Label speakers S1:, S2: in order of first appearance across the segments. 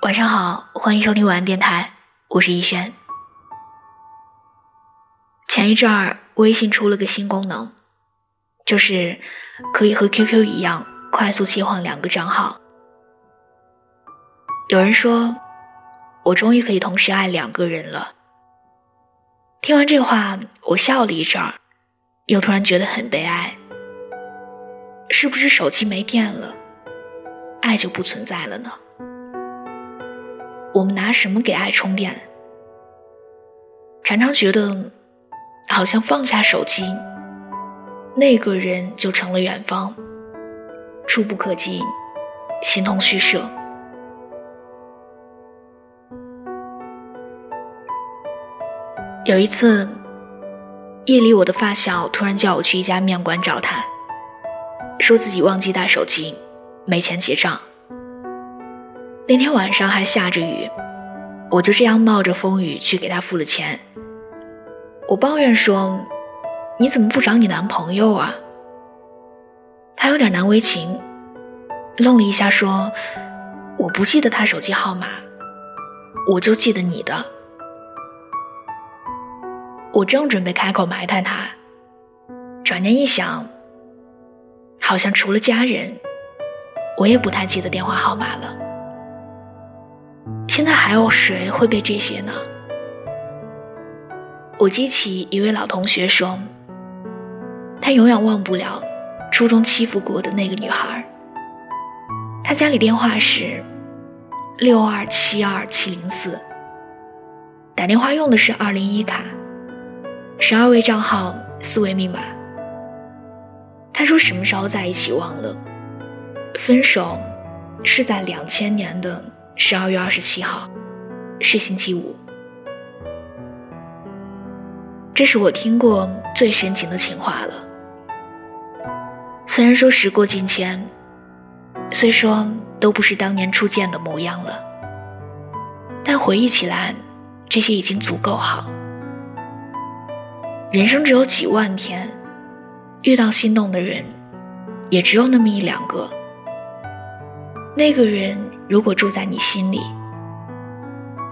S1: 晚上好，欢迎收听晚安电台，我是逸轩。前一阵儿，微信出了个新功能，就是可以和 QQ 一样快速切换两个账号。有人说，我终于可以同时爱两个人了。听完这话，我笑了一阵儿，又突然觉得很悲哀。是不是手机没电了，爱就不存在了呢？我们拿什么给爱充电？常常觉得，好像放下手机，那个人就成了远方，触不可及，形同虚设。有一次，夜里我的发小突然叫我去一家面馆找他，说自己忘记带手机，没钱结账。那天晚上还下着雨，我就这样冒着风雨去给他付了钱。我抱怨说：“你怎么不找你男朋友啊？”他有点难为情，愣了一下说：“我不记得他手机号码，我就记得你的。”我正准备开口埋汰他，转念一想，好像除了家人，我也不太记得电话号码了。现在还有谁会背这些呢？我记起一位老同学说，他永远忘不了初中欺负过的那个女孩。他家里电话是六二七二七零四，打电话用的是二零一卡，十二位账号，四位密码。他说什么时候在一起忘了，分手是在两千年的。十二月二十七号，是星期五。这是我听过最深情的情话了。虽然说时过境迁，虽说都不是当年初见的模样了，但回忆起来，这些已经足够好。人生只有几万天，遇到心动的人，也只有那么一两个。那个人。如果住在你心里，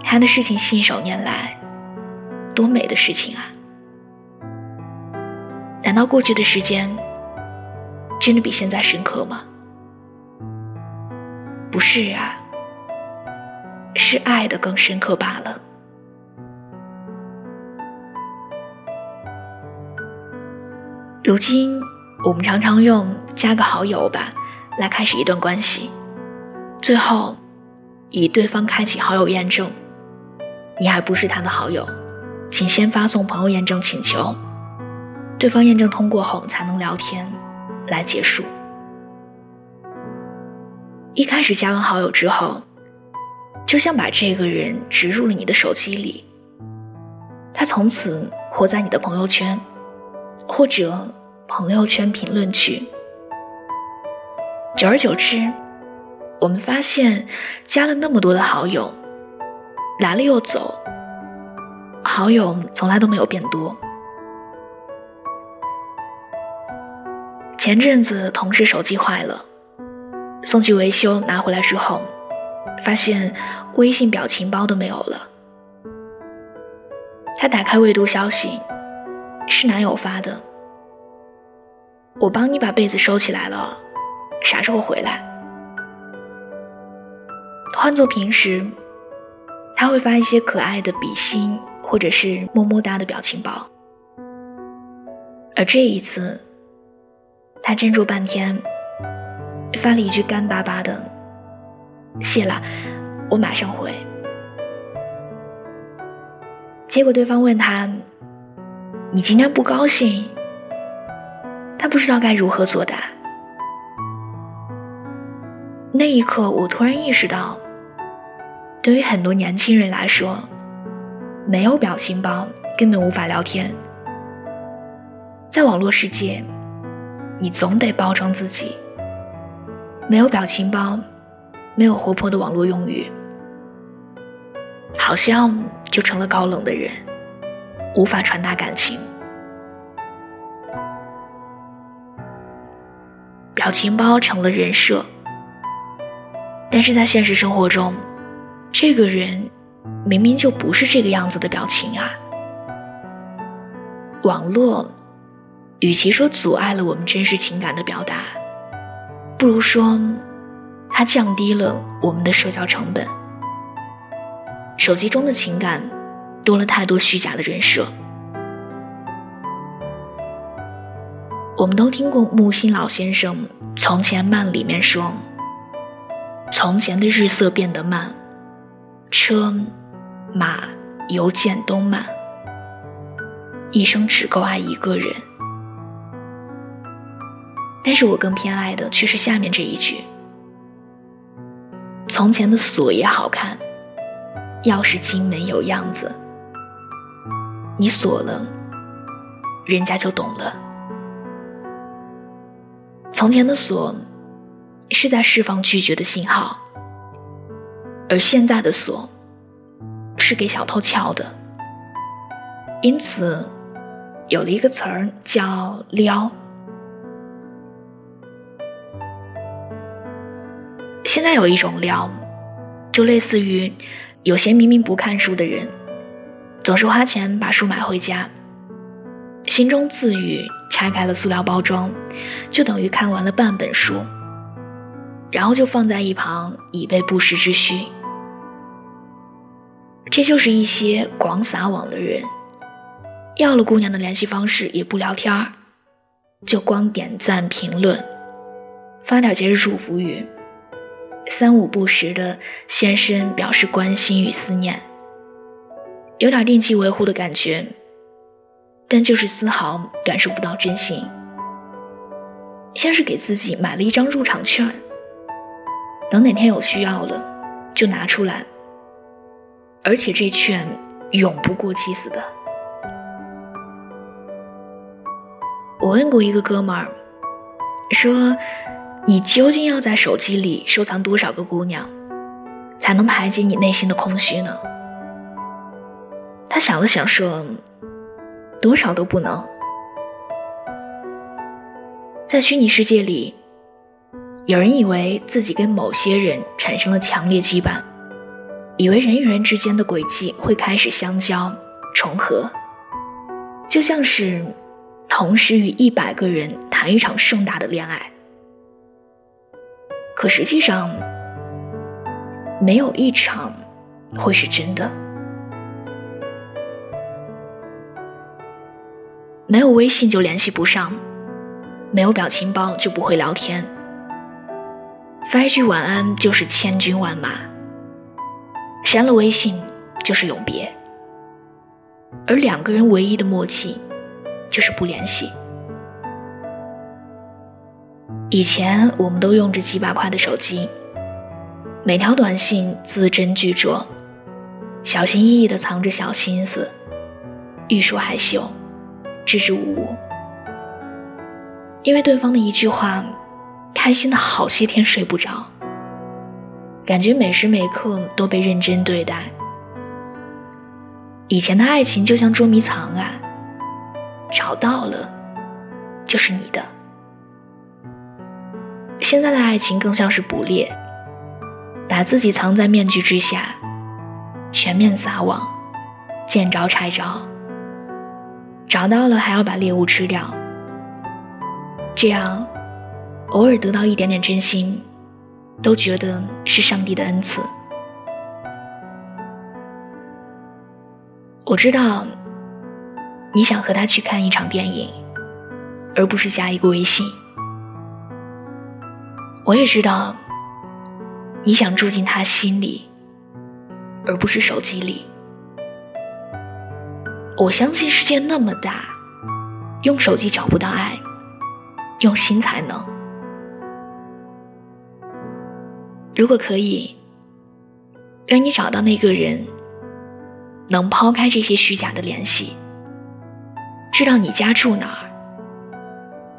S1: 他的事情信手拈来，多美的事情啊！难道过去的时间真的比现在深刻吗？不是啊，是爱的更深刻罢了。如今，我们常常用加个好友吧来开始一段关系。最后，以对方开启好友验证，你还不是他的好友，请先发送朋友验证请求，对方验证通过后才能聊天，来结束。一开始加完好友之后，就像把这个人植入了你的手机里，他从此活在你的朋友圈，或者朋友圈评论区，久而久之。我们发现，加了那么多的好友，来了又走，好友从来都没有变多。前阵子同事手机坏了，送去维修，拿回来之后，发现微信表情包都没有了。他打开未读消息，是男友发的：“我帮你把被子收起来了，啥时候回来？”换作平时，他会发一些可爱的比心或者是么么哒的表情包，而这一次，他斟酌半天，发了一句干巴巴的“谢了，我马上回”。结果对方问他：“你今天不高兴？”他不知道该如何作答。那一刻，我突然意识到。对于很多年轻人来说，没有表情包根本无法聊天。在网络世界，你总得包装自己。没有表情包，没有活泼的网络用语，好像就成了高冷的人，无法传达感情。表情包成了人设，但是在现实生活中。这个人明明就不是这个样子的表情啊。网络，与其说阻碍了我们真实情感的表达，不如说它降低了我们的社交成本。手机中的情感多了太多虚假的人设。我们都听过木心老先生《从前慢》里面说：“从前的日色变得慢，车、马、邮件都慢，一生只够爱一个人。”但是我更偏爱的却是下面这一句：“从前的锁也好看，钥匙精美有样子，你锁了，人家就懂了。”从前的锁是在释放拒绝的信号，而现在的锁是给小偷撬的。因此，有了一个词儿叫“撩”。现在有一种撩，就类似于有些明明不看书的人，总是花钱把书买回家。心中自语，拆开了塑料包装，就等于看完了半本书，然后就放在一旁以备不时之需。这就是一些广撒网的人，要了姑娘的联系方式也不聊天儿，就光点赞评论，发点节日祝福语，三五不时的现身表示关心与思念，有点定期维护的感觉。但就是丝毫感受不到真心，像是给自己买了一张入场券，等哪天有需要了就拿出来，而且这券永不过期似的。我问过一个哥们儿，说：“你究竟要在手机里收藏多少个姑娘，才能排解你内心的空虚呢？”他想了想说。多少都不能。在虚拟世界里，有人以为自己跟某些人产生了强烈羁绊，以为人与人之间的轨迹会开始相交、重合，就像是同时与一百个人谈一场盛大的恋爱。可实际上，没有一场会是真的。没有微信就联系不上，没有表情包就不会聊天。发一句晚安就是千军万马，删了微信就是永别。而两个人唯一的默契，就是不联系。以前我们都用着几百块的手机，每条短信字斟句酌，小心翼翼地藏着小心思，欲说还休。支支吾吾，因为对方的一句话，开心的好些天睡不着，感觉每时每刻都被认真对待。以前的爱情就像捉迷藏啊，找到了就是你的。现在的爱情更像是捕猎，把自己藏在面具之下，全面撒网，见招拆招。找到了还要把猎物吃掉，这样偶尔得到一点点真心，都觉得是上帝的恩赐。我知道你想和他去看一场电影，而不是加一个微信。我也知道你想住进他心里，而不是手机里。我相信世界那么大，用手机找不到爱，用心才能。如果可以，愿你找到那个人，能抛开这些虚假的联系，知道你家住哪儿，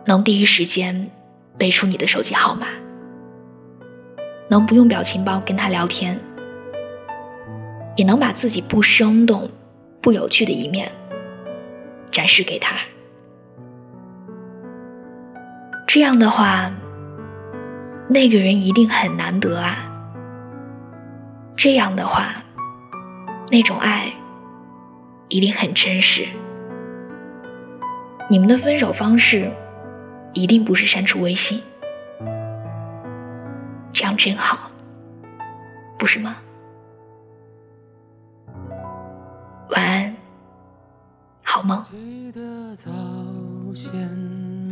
S1: 能第一时间背出你的手机号码，能不用表情包跟他聊天，也能把自己不生动。不有趣的一面，展示给他。这样的话，那个人一定很难得啊！这样的话，那种爱一定很真实。你们的分手方式一定不是删除微信，这样真好，不是吗？晚安，好梦。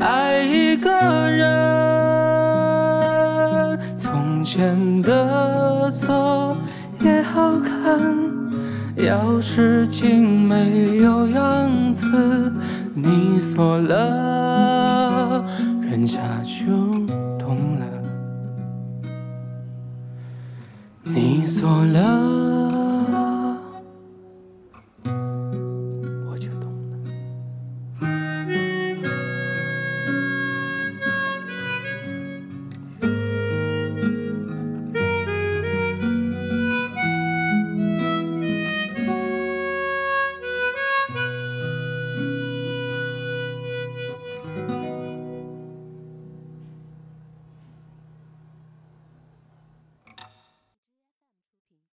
S2: 爱一个人。从前的锁也好看，钥匙竟没有样子，你锁了，人家就懂了。你锁了。